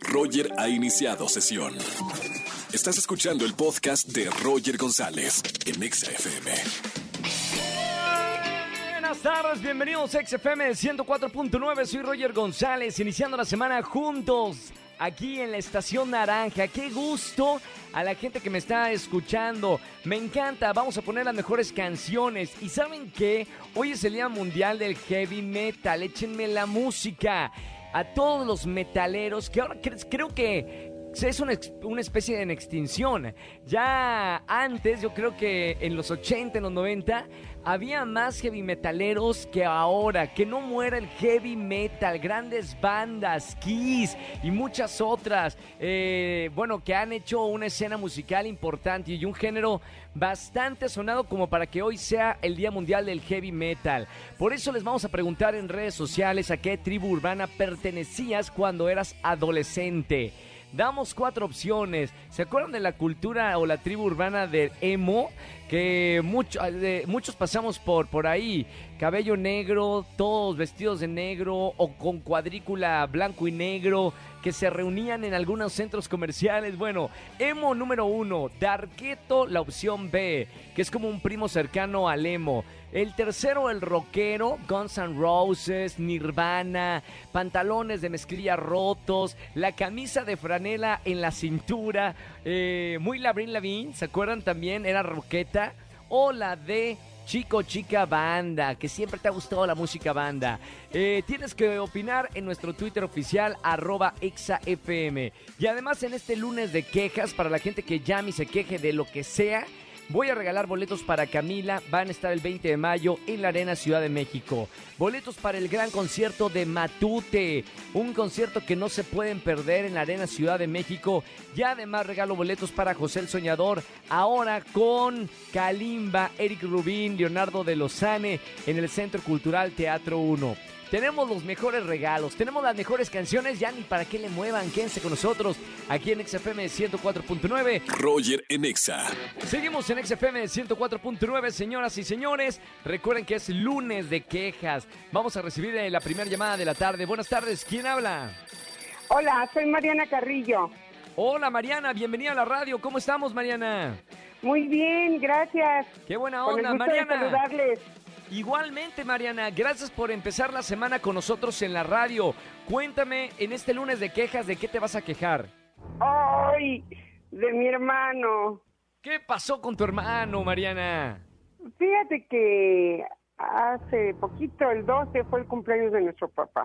Roger ha iniciado sesión. Estás escuchando el podcast de Roger González en Exa FM. Buenas tardes, bienvenidos a XFM 104.9. Soy Roger González, iniciando la semana juntos aquí en la Estación Naranja. Qué gusto a la gente que me está escuchando. Me encanta, vamos a poner las mejores canciones. ¿Y saben qué? Hoy es el Día Mundial del Heavy Metal. Échenme la música. A todos los metaleros que ahora creo que es una, una, especie de extinción. Ya antes, yo creo que en los 80, en los 90, había más heavy metaleros que ahora. Que no muera el heavy metal. Grandes bandas, Kiss y muchas otras. Eh, bueno, que han hecho una escena musical importante y un género bastante sonado como para que hoy sea el Día Mundial del Heavy Metal. Por eso les vamos a preguntar en redes sociales a qué tribu urbana pertenecías cuando eras adolescente. Damos cuatro opciones. ¿Se acuerdan de la cultura o la tribu urbana del emo? Que muchos pasamos por, por ahí. Cabello negro, todos vestidos de negro o con cuadrícula blanco y negro que se reunían en algunos centros comerciales. Bueno, emo número uno, Darketo, la opción B, que es como un primo cercano al emo. El tercero, el rockero, Guns N' Roses, Nirvana, pantalones de mezclilla rotos, la camisa de franela en la cintura, eh, muy Labrin Lavigne, ¿se acuerdan también? Era roqueta. O la de Chico Chica Banda, que siempre te ha gustado la música banda. Eh, tienes que opinar en nuestro Twitter oficial, arroba exafm. Y además en este lunes de quejas, para la gente que llame y se queje de lo que sea, Voy a regalar boletos para Camila. Van a estar el 20 de mayo en la Arena Ciudad de México. Boletos para el gran concierto de Matute. Un concierto que no se pueden perder en la Arena Ciudad de México. Y además regalo boletos para José el Soñador. Ahora con Kalimba, Eric Rubín, Leonardo de Lozane en el Centro Cultural Teatro 1. Tenemos los mejores regalos, tenemos las mejores canciones, ya ni para qué le muevan, quédense con nosotros aquí en XFM 104.9. Roger en Exa. Seguimos en XFM 104.9, señoras y señores. Recuerden que es lunes de quejas. Vamos a recibir eh, la primera llamada de la tarde. Buenas tardes, ¿quién habla? Hola, soy Mariana Carrillo. Hola Mariana, bienvenida a la radio. ¿Cómo estamos, Mariana? Muy bien, gracias. Qué buena onda, Mariana. saludarles. Igualmente, Mariana, gracias por empezar la semana con nosotros en la radio. Cuéntame en este lunes de quejas, ¿de qué te vas a quejar? Ay, de mi hermano. ¿Qué pasó con tu hermano, Mariana? Fíjate que hace poquito, el 12, fue el cumpleaños de nuestro papá.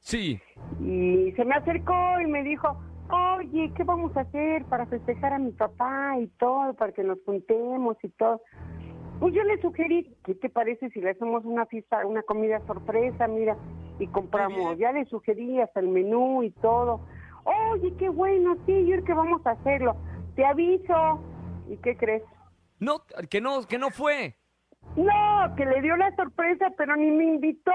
Sí. Y se me acercó y me dijo, oye, ¿qué vamos a hacer para festejar a mi papá y todo, para que nos juntemos y todo? Pues yo le sugerí, ¿qué te parece si le hacemos una fiesta, una comida sorpresa, mira, y compramos, ya le sugerí hasta el menú y todo. Oye, qué bueno, sí, yo que vamos a hacerlo. Te aviso. ¿Y qué crees? No, que no, que no fue. No, que le dio la sorpresa, pero ni me invitó.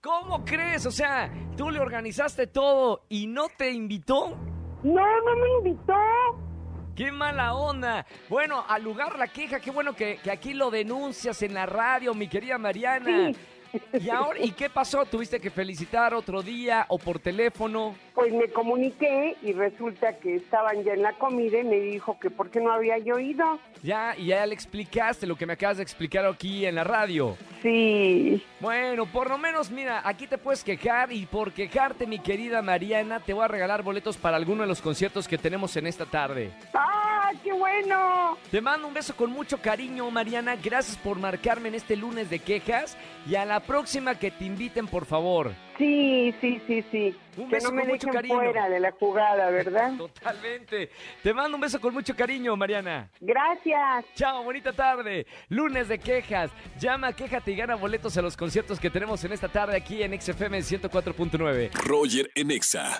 ¿Cómo crees? O sea, tú le organizaste todo y no te invitó. No, no me invitó. ¡Qué mala onda! Bueno, al lugar la queja, qué bueno que, que aquí lo denuncias en la radio, mi querida Mariana. ¿Y ahora y qué pasó? ¿Tuviste que felicitar otro día o por teléfono? Pues me comuniqué y resulta que estaban ya en la comida y me dijo que por qué no había yo ido. Ya, y ya le explicaste lo que me acabas de explicar aquí en la radio. Sí. Bueno, por lo menos, mira, aquí te puedes quejar y por quejarte, mi querida Mariana, te voy a regalar boletos para alguno de los conciertos que tenemos en esta tarde. ¡Ah, qué bueno! Te mando un beso con mucho cariño, Mariana. Gracias por marcarme en este lunes de quejas y a la próxima que te inviten, por favor. Sí, sí, sí, sí. Un que beso no me con mucho dejen cariño. fuera de la jugada, ¿verdad? Totalmente. Te mando un beso con mucho cariño, Mariana. Gracias. Chao, bonita tarde. Lunes de quejas. Llama, quéjate y gana boletos a los conciertos que tenemos en esta tarde aquí en XFM 104.9. Roger en Exa.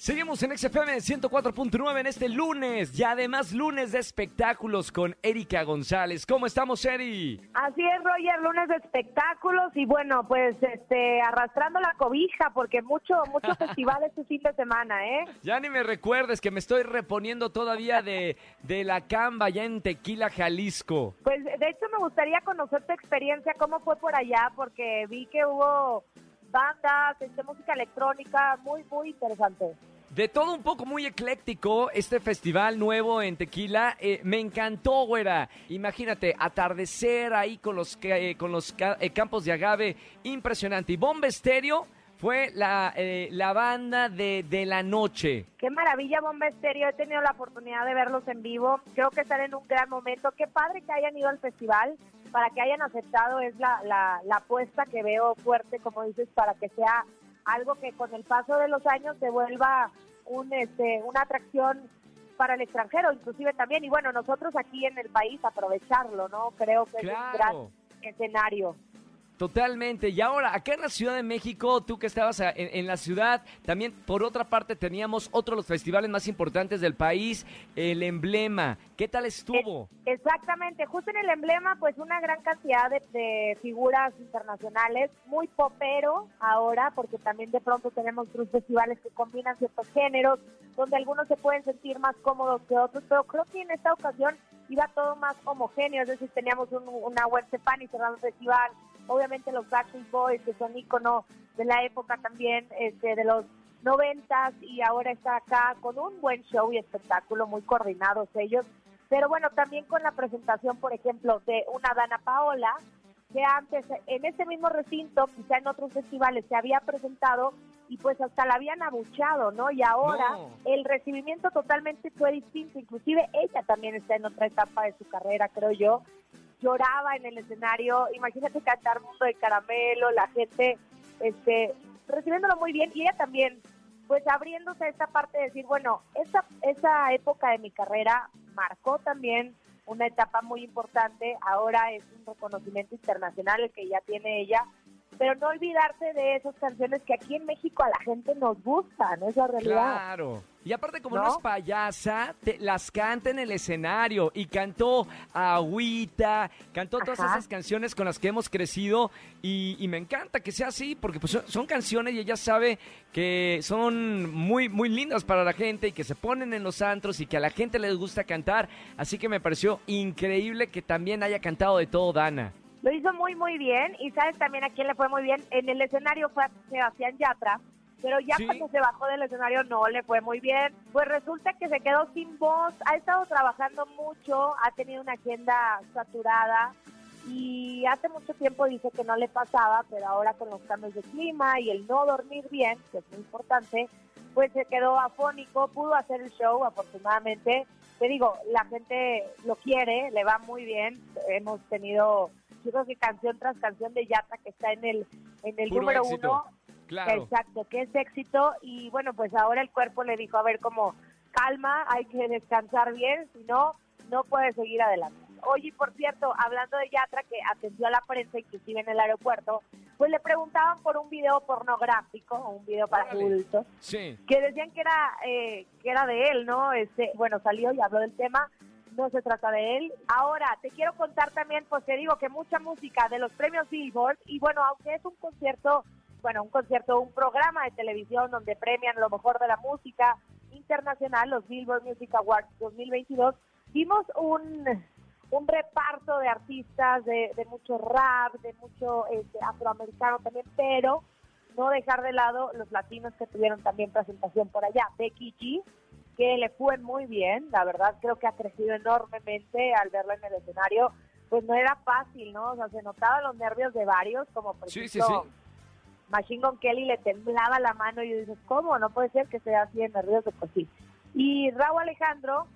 Seguimos en XFM 104.9 en este lunes y además lunes de espectáculos con Erika González. ¿Cómo estamos, Eri? Así es, Roger, lunes de espectáculos y bueno, pues este arrastrando la cobija porque mucho mucho festival este fin de semana, ¿eh? Ya ni me recuerdes que me estoy reponiendo todavía de, de la camba ya en Tequila, Jalisco. Pues de hecho me gustaría conocer tu experiencia, cómo fue por allá, porque vi que hubo bandas, este, música electrónica, muy, muy interesante. De todo un poco muy ecléctico, este festival nuevo en Tequila, eh, me encantó, güera. Imagínate, atardecer ahí con los, eh, con los eh, campos de agave, impresionante. Y Bomba Estéreo fue la, eh, la banda de, de la noche. Qué maravilla, Bomba Estéreo. He tenido la oportunidad de verlos en vivo. Creo que están en un gran momento. Qué padre que hayan ido al festival. Para que hayan aceptado es la, la, la apuesta que veo fuerte, como dices, para que sea algo que con el paso de los años se vuelva un, este, una atracción para el extranjero, inclusive también. Y bueno, nosotros aquí en el país aprovecharlo, ¿no? Creo que es un gran escenario. Totalmente. Y ahora, acá en la Ciudad de México, tú que estabas en, la ciudad, también por otra parte teníamos otro de los festivales más importantes del país, el Emblema. ¿Qué tal estuvo? Exactamente, justo en el emblema, pues una gran cantidad de, de figuras internacionales, muy popero ahora, porque también de pronto tenemos otros festivales que combinan ciertos géneros, donde algunos se pueden sentir más cómodos que otros, pero creo que en esta ocasión iba todo más homogéneo, es teníamos un, una cerrando el festival, obviamente los Backstreet Boys, que son ícono de la época también, este, de los noventas, y ahora está acá con un buen show y espectáculo, muy coordinados ellos, pero bueno, también con la presentación, por ejemplo, de una Dana Paola, que antes en ese mismo recinto, quizá en otros festivales, se había presentado y pues hasta la habían abuchado, ¿no? Y ahora No. el recibimiento totalmente fue distinto, inclusive ella también está en otra etapa de su carrera, creo yo. Lloraba en el escenario, imagínate cantar Mundo de Caramelo, la gente este recibiéndolo muy bien y ella también pues abriéndose a esta parte de decir, bueno, esa, esa época de mi carrera marcó también una etapa muy importante, ahora es un reconocimiento internacional el que ya tiene ella, pero no olvidarse de esas canciones que aquí en México a la gente nos gustan, es la realidad. Claro. Y aparte, como no, ¿No? es payasa, te- las canta en el escenario. Y cantó Agüita, cantó todas Ajá. esas canciones con las que hemos crecido. Y, y me encanta que sea así, porque pues, son, son canciones y ella sabe que son muy, muy lindas para la gente y que se ponen en los antros y que a la gente les gusta cantar. Así que me pareció increíble que también haya cantado de todo Dana. Lo hizo muy, muy bien. Y sabes también a quién le fue muy bien. En el escenario fue a Sebastián Yatra. Pero ya Sí. cuando se bajó del escenario no le fue muy bien. Pues resulta que se quedó sin voz. Ha estado trabajando mucho. Ha tenido una agenda saturada. Y hace mucho tiempo dice que no le pasaba. Pero ahora con los cambios de clima y el no dormir bien, que es muy importante, pues se quedó afónico. Pudo hacer el show, afortunadamente. Te digo, la gente lo quiere, le va muy bien. Hemos tenido yo creo que canción tras canción de Yatra que está en el en el Puro número éxito. uno Claro. exacto que es éxito y bueno pues ahora el cuerpo le dijo a ver como calma hay que descansar bien si no no puede seguir adelante oye por cierto hablando de Yatra que atendió a la prensa inclusive en el aeropuerto pues le preguntaban por un video pornográfico un video para adultos Sí. que decían que era eh, que era de él, ¿no? Este, bueno, salió y habló del tema, no se trata de él. Ahora, te quiero contar también, pues te digo que mucha música de los premios Billboard, y bueno, aunque es un concierto, bueno, un concierto, un programa de televisión donde premian lo mejor de la música internacional, los Billboard Music Awards 2022, vimos un un reparto de artistas, de, de mucho rap, de mucho este, afroamericano también, pero no dejar de lado los latinos que tuvieron también presentación por allá. Becky G, que le fue muy bien, la verdad creo que ha crecido enormemente al verla en el escenario. Pues no era fácil, ¿no? O sea, se notaban los nervios de varios, como por Sí, ejemplo sí. Machine Gun Kelly le temblaba la mano y dices, ¿cómo? No puede ser que sea así de nervioso, pues sí. Y Raúl Alejandro,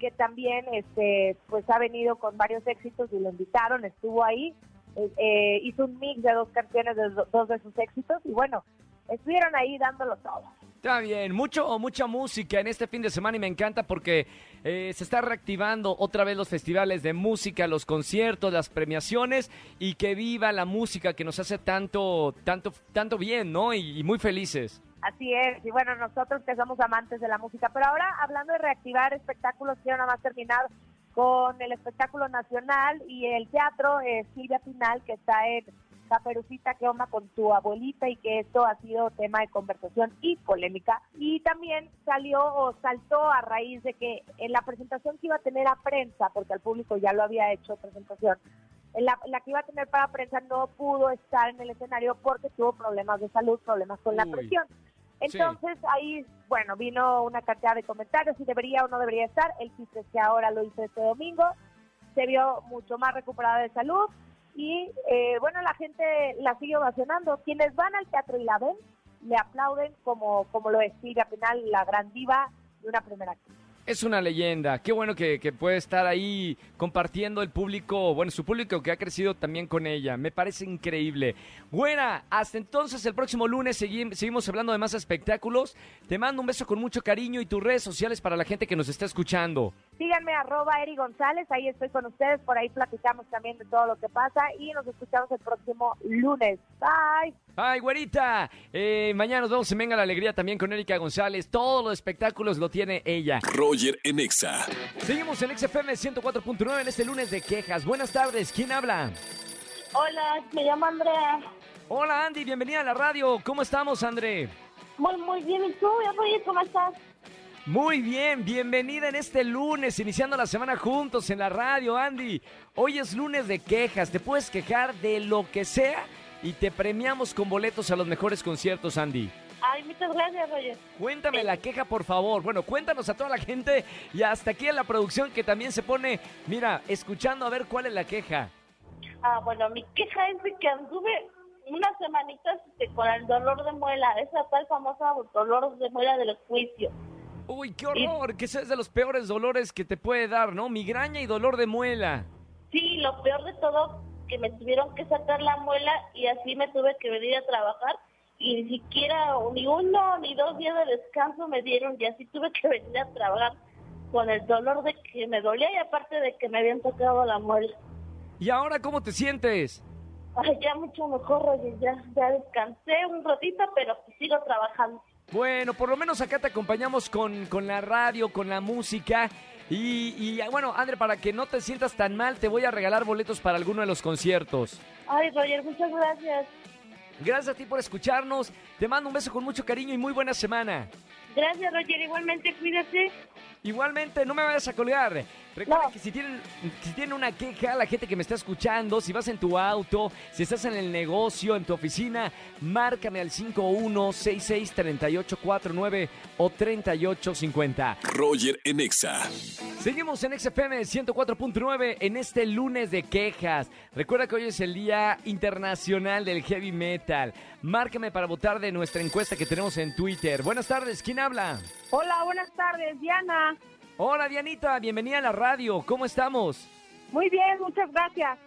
que también este pues ha venido con varios éxitos y lo invitaron, estuvo ahí, eh, eh, hizo un mix de dos canciones de do- dos de sus éxitos y bueno, estuvieron ahí dándolo todo. Está bien, mucho mucha música en este fin de semana y me encanta porque eh, se está reactivando otra vez los festivales de música, los conciertos, las premiaciones y que viva la música que nos hace tanto tanto tanto bien, ¿no? Y, y muy felices. Así es, y bueno, nosotros que somos amantes de la música, pero ahora hablando de reactivar espectáculos, quiero nada más terminar con el espectáculo nacional y el teatro eh, Silvia Pinal, que está en Caperucita, que onda con tu abuelita y que esto ha sido tema de conversación y polémica. Y también salió o saltó a raíz de que en la presentación que iba a tener a prensa, porque al público ya lo había hecho presentación, en la, la que iba a tener para prensa no pudo estar en el escenario porque tuvo problemas de salud, problemas con la presión. Entonces ahí, bueno, vino una cantidad de comentarios si debería o no debería estar. El chiste es que ahora lo hizo este domingo, se vio mucho más recuperada de salud y eh, bueno, la gente la sigue ovacionando. Quienes van al teatro y la ven, le aplauden como, como lo es al final la gran diva de una primera actriz. Es una leyenda. Qué bueno que, que, puede estar ahí compartiendo el público, bueno, su público que ha crecido también con ella. Me parece increíble. Buena, hasta entonces el próximo lunes seguimos hablando de más espectáculos. Te mando un beso con mucho cariño y tus redes sociales para la gente que nos está escuchando. Síganme arroba Eri González, ahí estoy con ustedes, por ahí platicamos también de todo lo que pasa y nos escuchamos el próximo lunes. Bye. Ay, güerita. Eh, mañana nos vemos en Venga la Alegría también con Erika González. Todos los espectáculos lo tiene ella. Roger en Exa. Seguimos en XFM 104.9 en este lunes de quejas. Buenas tardes. ¿Quién habla? Hola, me llamo Andrea. Hola, Andy. Bienvenida a la radio. ¿Cómo estamos, André? Muy, muy bien. ¿Y tú, Roger, cómo estás? Muy bien, bienvenida en este lunes, iniciando la semana juntos en la radio, Andy. Hoy es lunes de quejas, te puedes quejar de lo que sea y te premiamos con boletos a los mejores conciertos, Andy. Ay, muchas gracias, Roger. Cuéntame la queja, por favor. Bueno, cuéntanos a toda la gente y hasta aquí en la producción que también se pone, mira, escuchando a ver cuál es la queja. Ah, bueno, mi queja es de que anduve unas semanitas este, con el dolor de muela, esa tal famosa dolor de muela de los juicios. Uy, qué horror, que ese es de los peores dolores que te puede dar, ¿no? Migraña y dolor de muela. Sí, lo peor de todo que me tuvieron que sacar la muela y así me tuve que venir a trabajar y ni siquiera ni uno ni dos días de descanso me dieron y así tuve que venir a trabajar con el dolor de que me dolía y aparte de que me habían tocado la muela. ¿Y ahora cómo te sientes? Ay, ya mucho mejor, oye, ya, ya descansé un ratito, pero sigo trabajando. Bueno, por lo menos acá te acompañamos con, con la radio, con la música y, bueno, André, para que no te sientas tan mal, te voy a regalar boletos para alguno de los conciertos. Ay, Roger, muchas gracias. Gracias a ti por escucharnos. Te mando un beso con mucho cariño y muy buena semana. Gracias, Roger. Igualmente, cuídate. Igualmente, no me vayas a colgar. Recuerda que si tienen, si tienen una queja, la gente que me está escuchando, si vas en tu auto, si estás en el negocio, en tu oficina, márcame al 5166-3849 o 3850. Roger en Exa. Seguimos en XFM 104.9 en este lunes de quejas. Recuerda que hoy es el Día Internacional del Heavy Metal. Márcame para votar de nuestra encuesta que tenemos en Twitter. Buenas tardes, ¿quién habla? Hola, buenas tardes, Diana. Hola Dianita, bienvenida a la radio. ¿Cómo estamos? Muy bien, muchas gracias.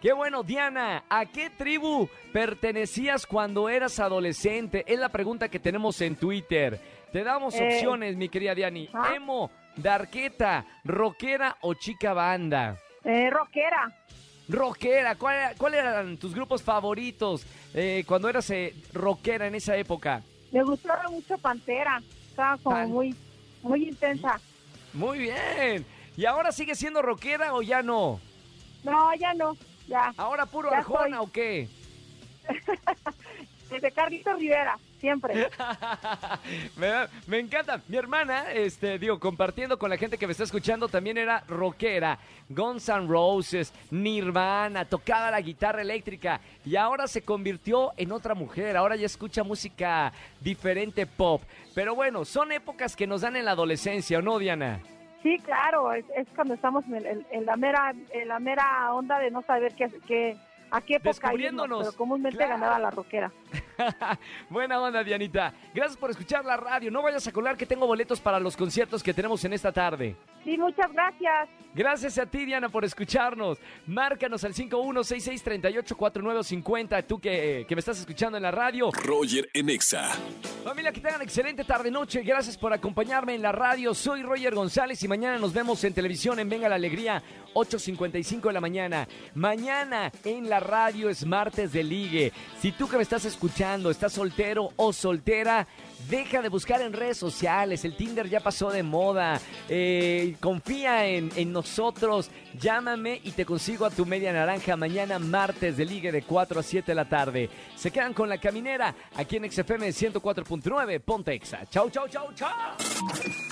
Qué bueno, Diana. ¿A qué tribu pertenecías cuando eras adolescente? Es la pregunta que tenemos en Twitter. Te damos Eh, opciones, mi querida Diani. ¿ah? Emo, darqueta, rockera o chica banda. Eh, rockera. Rockera, ¿cuál- ¿cuáles eran tus grupos favoritos eh, cuando eras eh, rockera en esa época? Me gustaba mucho Pantera. Estaba como Pan- muy, muy intensa. Muy bien. ¿Y ahora sigue siendo rockera o ya no? No, ya no. Ya. ¿Ahora puro Ya Arjona soy. o qué? Desde Carlito Rivera, siempre. me, encanta. Mi hermana, este, digo, compartiendo con la gente que me está escuchando, también era rockera. Guns N' Roses, Nirvana, tocaba la guitarra eléctrica y ahora se convirtió en otra mujer. Ahora ya escucha música diferente pop. Pero bueno, son épocas que nos dan en la adolescencia, ¿o no, Diana? Sí, claro. Es, es cuando estamos en, el- en la mera en la mera onda de no saber qué, qué a qué época irnos, Descubriéndonos, pero comúnmente claro. ganaba la rockera. Buena onda, Dianita. Gracias por escuchar la radio. No vayas a colar que tengo boletos para los conciertos que tenemos en esta tarde. Sí, muchas gracias. Gracias a ti, Diana, por escucharnos. Márcanos al 5166384950, tú que, que me estás escuchando en la radio. Roger en Exa. Familia, que tengan excelente tarde-noche. Gracias por acompañarme en la radio. Soy Roger González y mañana nos vemos en televisión en Venga la Alegría, 8.55 de la mañana. Mañana en la radio es martes de ligue. Si tú que me estás escuchando estás soltero o soltera, deja de buscar en redes sociales. El Tinder ya pasó de moda. Eh, confía en, en nosotros. Llámame y te consigo a tu media naranja mañana martes de ligue de 4 a 7 de la tarde. Se quedan con la caminera aquí en XFM 104.9 Pontexa. Chau, chau, chau, chau.